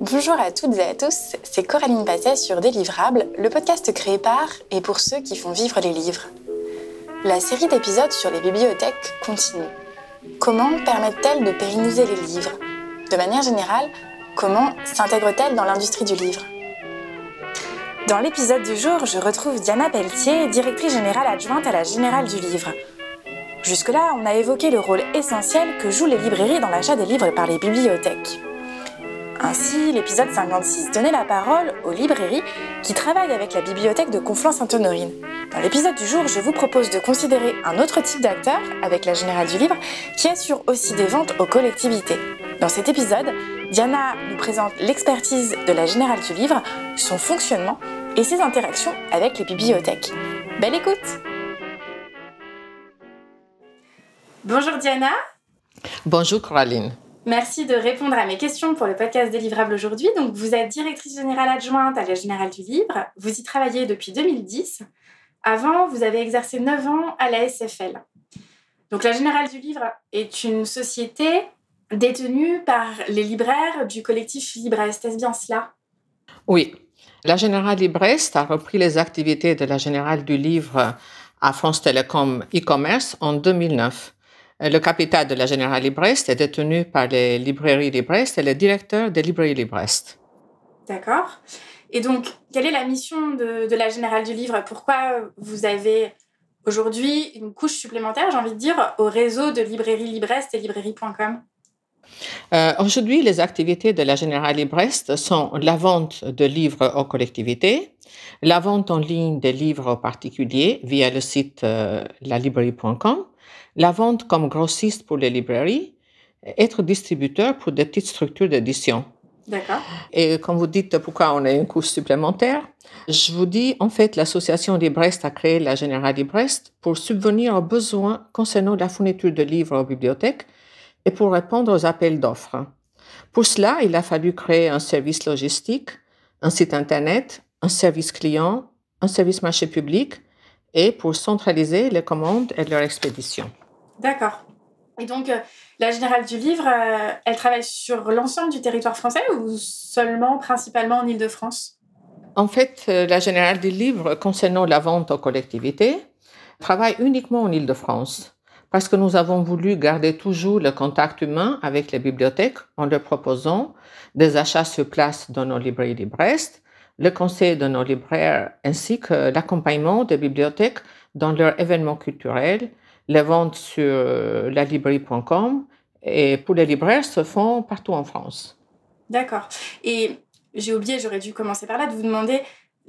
Bonjour à toutes et à tous, c'est Coraline Passet sur Délivrable, le podcast créé par et pour ceux qui font vivre les livres. La série d'épisodes sur les bibliothèques continue. Comment permettent-elles de pérenniser les livres? De manière générale, comment s'intègrent-elles dans l'industrie du livre? Dans l'épisode du jour, je retrouve Diana Pelletier, directrice générale adjointe à la Générale du Livre. Jusque-là, on a évoqué le rôle essentiel que jouent les librairies dans l'achat des livres par les bibliothèques. Ainsi, l'épisode 56 donnait la parole aux librairies qui travaillent avec la bibliothèque de Conflans-Sainte-Honorine. Dans l'épisode du jour, je vous propose de considérer un autre type d'acteur, avec la Générale du Livre, qui assure aussi des ventes aux collectivités. Dans cet épisode, Diana nous présente l'expertise de la Générale du Livre, son fonctionnement et ses interactions avec les bibliothèques. Belle écoute Bonjour Diana. Bonjour Coraline. Merci de répondre à mes questions pour le podcast délivrable aujourd'hui. Donc, vous êtes directrice générale adjointe à la Générale du Livre. Vous y travaillez depuis 2010. Avant, vous avez exercé 9 ans à la SFL. Donc, la Générale du Livre est une société détenue par les libraires du collectif Librest. Est-ce bien cela? Oui. La Générale Librest a repris les activités de la Générale du Livre à France Télécom e-commerce en 2009. Euh, le capital de la Générale Librest est détenu par les librairies Librest et le directeur des librairies Librest. D'accord. Et donc, quelle est la mission de, la Générale du Livre? Pourquoi vous avez aujourd'hui une couche supplémentaire, j'ai envie de dire, au réseau de librairies Librest et librairie.com euh, Aujourd'hui, les activités de la Générale Librest sont la vente de livres aux collectivités, la vente en ligne des livres aux particuliers via le site euh, lalibrairie.com, la vente comme grossiste pour les librairies, être distributeur pour des petites structures d'édition. D'accord. Et quand vous dites pourquoi on a une couche supplémentaire, je vous dis, en fait, l'association Librest a créé la Générale Librest pour subvenir aux besoins concernant la fourniture de livres aux bibliothèques et pour répondre aux appels d'offres. Pour cela, il a fallu créer un service logistique, un site Internet, un service client, un service marché public et pour centraliser les commandes et leur expédition. D'accord. Et donc, euh, la Générale du Livre, euh, elle travaille sur l'ensemble du territoire français ou seulement, principalement en Ile-de-France En fait, euh, la Générale du Livre, concernant la vente aux collectivités, travaille uniquement en Ile-de-France parce que nous avons voulu garder toujours le contact humain avec les bibliothèques en leur proposant des achats sur place dans nos librairies de Brest, le conseil de nos libraires ainsi que l'accompagnement des bibliothèques dans leurs événements culturels les ventes sur euh, la librairie.com et pour les libraires se font partout en France. D'accord. Et j'ai oublié, j'aurais dû commencer par là, de vous demander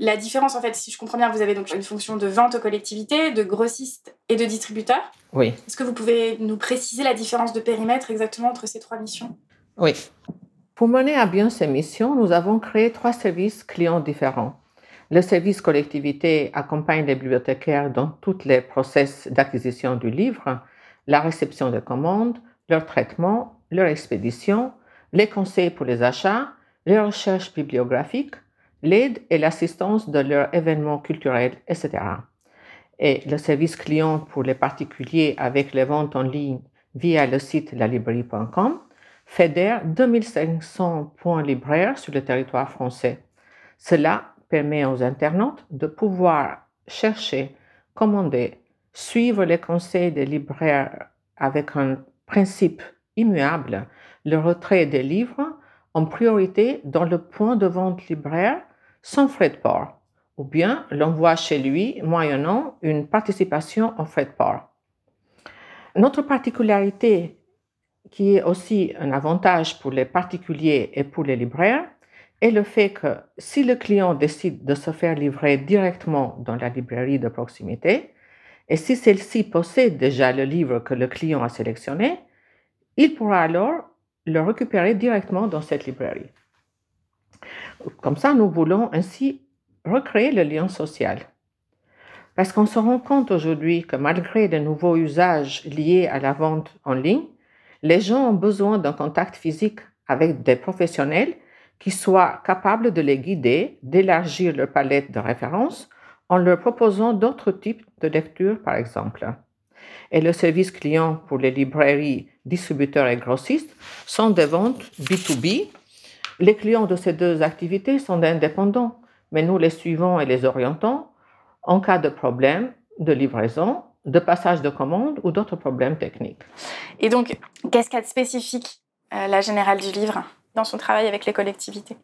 la différence, en fait, si je comprends bien, vous avez donc une fonction de vente aux collectivités, de grossiste et de distributeur. Oui. Est-ce que vous pouvez nous préciser la différence de périmètre exactement entre ces trois missions? Oui. Pour mener à bien ces missions, nous avons créé trois services clients différents. Le service collectivité accompagne les bibliothécaires dans tous les process d'acquisition du livre, la réception des commandes, leur traitement, leur expédition, les conseils pour les achats, les recherches bibliographiques, l'aide et l'assistance de leurs événements culturels, etc. Et le service client pour les particuliers avec les ventes en ligne via le site lalibrairie.com fédère 2500 points libraires sur le territoire français. Cela permet aux internautes de pouvoir chercher, commander, suivre les conseils des libraires avec un principe immuable, le retrait des livres en priorité dans le point de vente libraire sans frais de port, ou bien l'envoi chez lui moyennant une participation en frais de port. Notre particularité, qui est aussi un avantage pour les particuliers et pour les libraires, est le fait que si le client décide de se faire livrer directement dans la librairie de proximité, et si celle-ci possède déjà le livre que le client a sélectionné, il pourra alors le récupérer directement dans cette librairie. Comme ça, nous voulons ainsi recréer le lien social. Parce qu'on se rend compte aujourd'hui que malgré les nouveaux usages liés à la vente en ligne, les gens ont besoin d'un contact physique avec des professionnels qui soient capables de les guider, d'élargir leur palette de références en leur proposant d'autres types de lectures, par exemple. Et le service client pour les librairies, distributeurs et grossistes sont des ventes B2B Les clients de ces deux activités sont indépendants, mais nous les suivons et les orientons en cas de problème de livraison, de passage de commande ou d'autres problèmes techniques. Et donc, qu'est-ce qu'a de spécifique euh, la Générale du Livre? Son travail avec les collectivités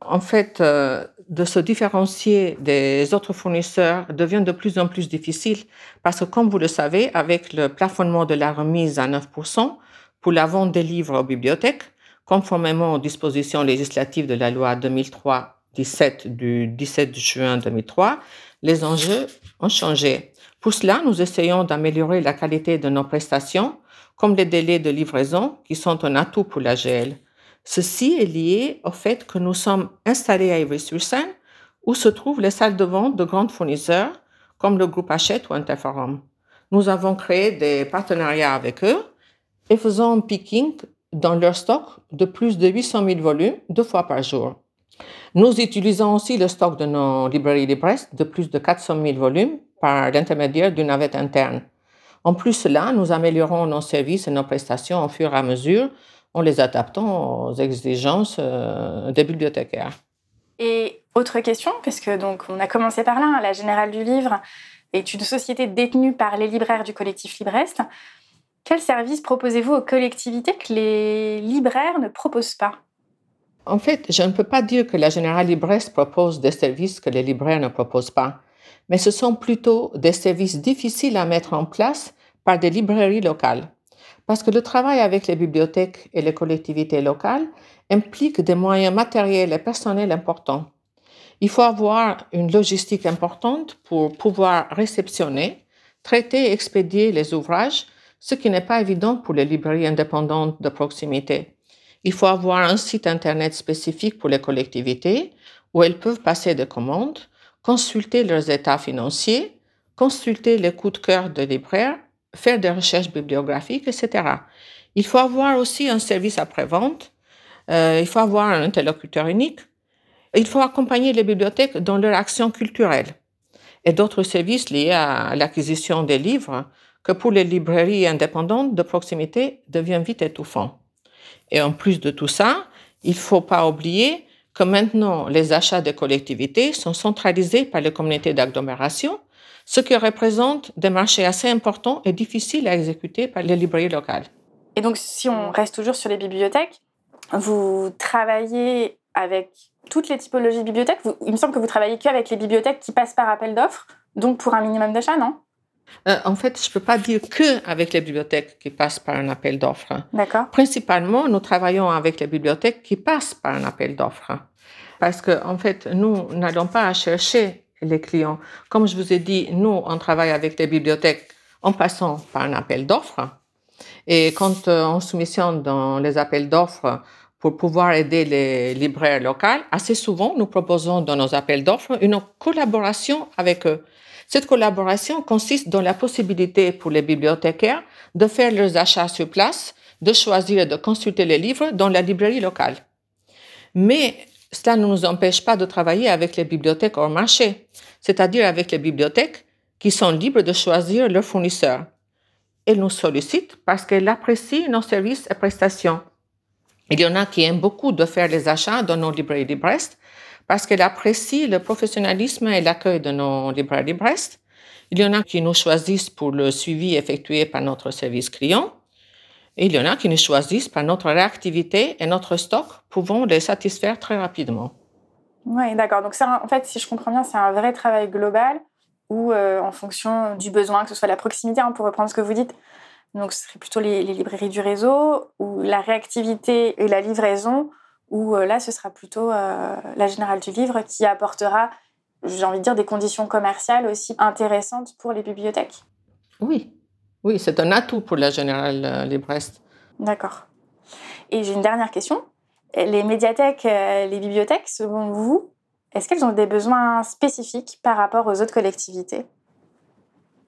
En fait, euh, de se différencier des autres fournisseurs devient de plus en plus difficile parce que, comme vous le savez, avec le plafonnement de la remise à 9% pour la vente des livres aux bibliothèques, conformément aux dispositions législatives de la loi 2003-17 du 17 juin 2003, les enjeux ont changé. Pour cela, nous essayons d'améliorer la qualité de nos prestations, comme les délais de livraison qui sont un atout pour la GL. Ceci est lié au fait que nous sommes installés à Ivry-sur-Seine, où se trouvent les salles de vente de grands fournisseurs, comme le groupe Hachette ou Interforum. Nous avons créé des partenariats avec eux et faisons un picking dans leur stock de plus de 800 000 volumes deux fois par jour. Nous utilisons aussi le stock de nos librairies de Brest de plus de 400 000 volumes par l'intermédiaire d'une navette interne. En plus cela, nous améliorons nos services et nos prestations au fur et à mesure en les adaptant aux exigences euh, des bibliothécaires. Et autre question, parce que donc on a commencé par là, hein, la Générale du Livre est une société détenue par les libraires du collectif Librest. Quels services proposez-vous aux collectivités que les libraires ne proposent pas? En fait, je ne peux pas dire que la Générale Librest propose des services que les libraires ne proposent pas mais ce sont plutôt des services difficiles à mettre en place par des librairies locales. Parce que le travail avec les bibliothèques et les collectivités locales implique des moyens matériels et personnels importants. Il faut avoir une logistique importante pour pouvoir réceptionner, traiter et expédier les ouvrages, ce qui n'est pas évident pour les librairies indépendantes de proximité. Il faut avoir un site Internet spécifique pour les collectivités où elles peuvent passer des commandes, consulter leurs états financiers, consulter les coups de cœur de libraires, faire des recherches bibliographiques, etc. Il faut avoir aussi un service après-vente, euh, il faut avoir un interlocuteur unique, il faut accompagner les bibliothèques dans leur action culturelle et d'autres services liés à l'acquisition des livres que pour les librairies indépendantes de proximité devient vite étouffant. Et en plus de tout ça, il ne faut pas oublier que maintenant les achats des collectivités sont centralisés par les communautés d'agglomération, ce qui représente des marchés assez importants et difficiles à exécuter par les librairies locales. Et donc, si on reste toujours sur les bibliothèques, vous travaillez avec toutes les typologies de bibliothèques. il me semble que vous travaillez qu'avec les bibliothèques qui passent par appel d'offres, donc pour un minimum d'achat, non? Euh, en fait, je ne peux pas dire que avec les bibliothèques qui passent par un appel d'offres. D'accord. Principalement, nous travaillons avec les bibliothèques qui passent par un appel d'offres. Parce que, en fait, nous n'allons pas chercher les clients. Comme je vous ai dit, nous, on travaille avec les bibliothèques en passant par un appel d'offres. Et quand euh, on soumissionne dans les appels d'offres pour pouvoir aider les libraires locaux, assez souvent, nous proposons dans nos appels d'offres une collaboration avec eux. Cette collaboration consiste dans la possibilité pour les bibliothécaires de faire leurs achats sur place, de choisir et de consulter les livres dans la librairie locale. Mais cela ne nous empêche pas de travailler avec les bibliothèques hors marché, c'est-à-dire avec les bibliothèques qui sont libres de choisir leurs fournisseurs. Elles nous sollicitent parce qu'elles apprécient nos services et prestations. Il y en a qui aiment beaucoup de faire les achats dans nos librairies de Brest parce qu'elle apprécie le professionnalisme et l'accueil de nos libraires de Brest. Il y en a qui nous choisissent pour le suivi effectué par notre service client. Et il y en a qui nous choisissent par notre réactivité et notre stock pouvant les satisfaire très rapidement. Oui, d'accord. Donc, en fait, si je comprends bien, c'est un vrai travail global où, euh, en fonction du besoin, que ce soit la proximité, hein, pour reprendre ce que vous dites, donc ce serait plutôt les, les, librairies du réseau, ou la réactivité et la livraison où euh, là, ce sera plutôt euh, la Générale du Livre qui apportera, j'ai envie de dire, des conditions commerciales aussi intéressantes pour les bibliothèques. Oui, oui, c'est un atout pour la Générale euh, Librest. D'accord. Et j'ai une dernière question. Les médiathèques, les bibliothèques, selon vous, est-ce qu'elles ont des besoins spécifiques par rapport aux autres collectivités?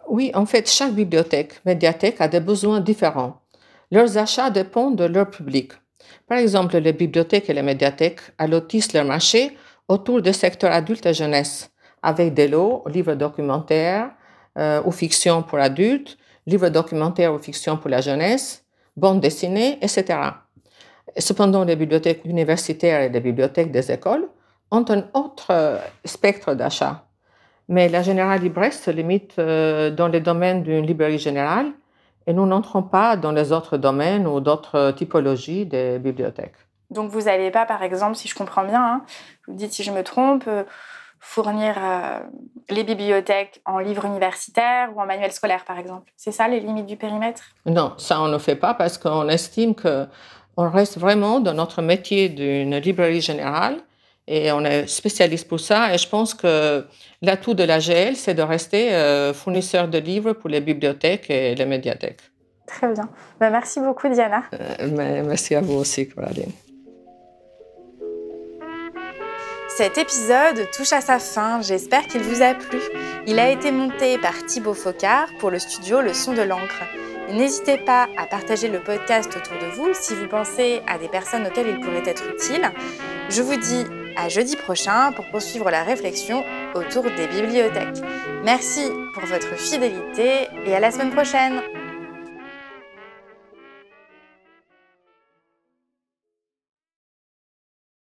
Oui, en fait, chaque bibliothèque, médiathèque a des besoins différents. Leurs achats dépendent de leur public. Par exemple, les bibliothèques et les médiathèques allotissent leur marché autour des secteurs adultes et jeunesse, avec des lots, livres documentaires euh, ou fiction pour adultes, livres documentaires ou fiction pour la jeunesse, bandes dessinées, etc. Cependant, les bibliothèques universitaires et les bibliothèques des écoles ont un autre euh, spectre d'achat. Mais la Générale Libresse se limite euh, dans les domaines d'une librairie générale et nous n'entrons pas dans les autres domaines ou d'autres typologies des bibliothèques. Donc vous n'allez pas, par exemple, si je comprends bien, hein, vous dites si je me trompe, euh, fournir les bibliothèques en livres universitaires ou en manuels scolaires, par exemple. C'est ça les limites du périmètre? Non, ça on ne fait pas parce qu'on estime que on reste vraiment dans notre métier d'une librairie générale et on est spécialiste pour ça. Et je pense que l'atout de la GL, c'est de rester euh, fournisseur de livres pour les bibliothèques et les médiathèques. Très bien. Ben, merci beaucoup, Diana. Euh, merci à vous aussi, Coraline. Cet épisode touche à sa fin, j'espère qu'il vous a plu. Il a été monté par Thibaut Focard pour le studio Le Son de l'encre. N'hésitez pas à partager le podcast autour de vous si vous pensez à des personnes auxquelles il pourrait être utile. Je vous dis à jeudi prochain pour poursuivre la réflexion autour des bibliothèques. Merci pour votre fidélité et à la semaine prochaine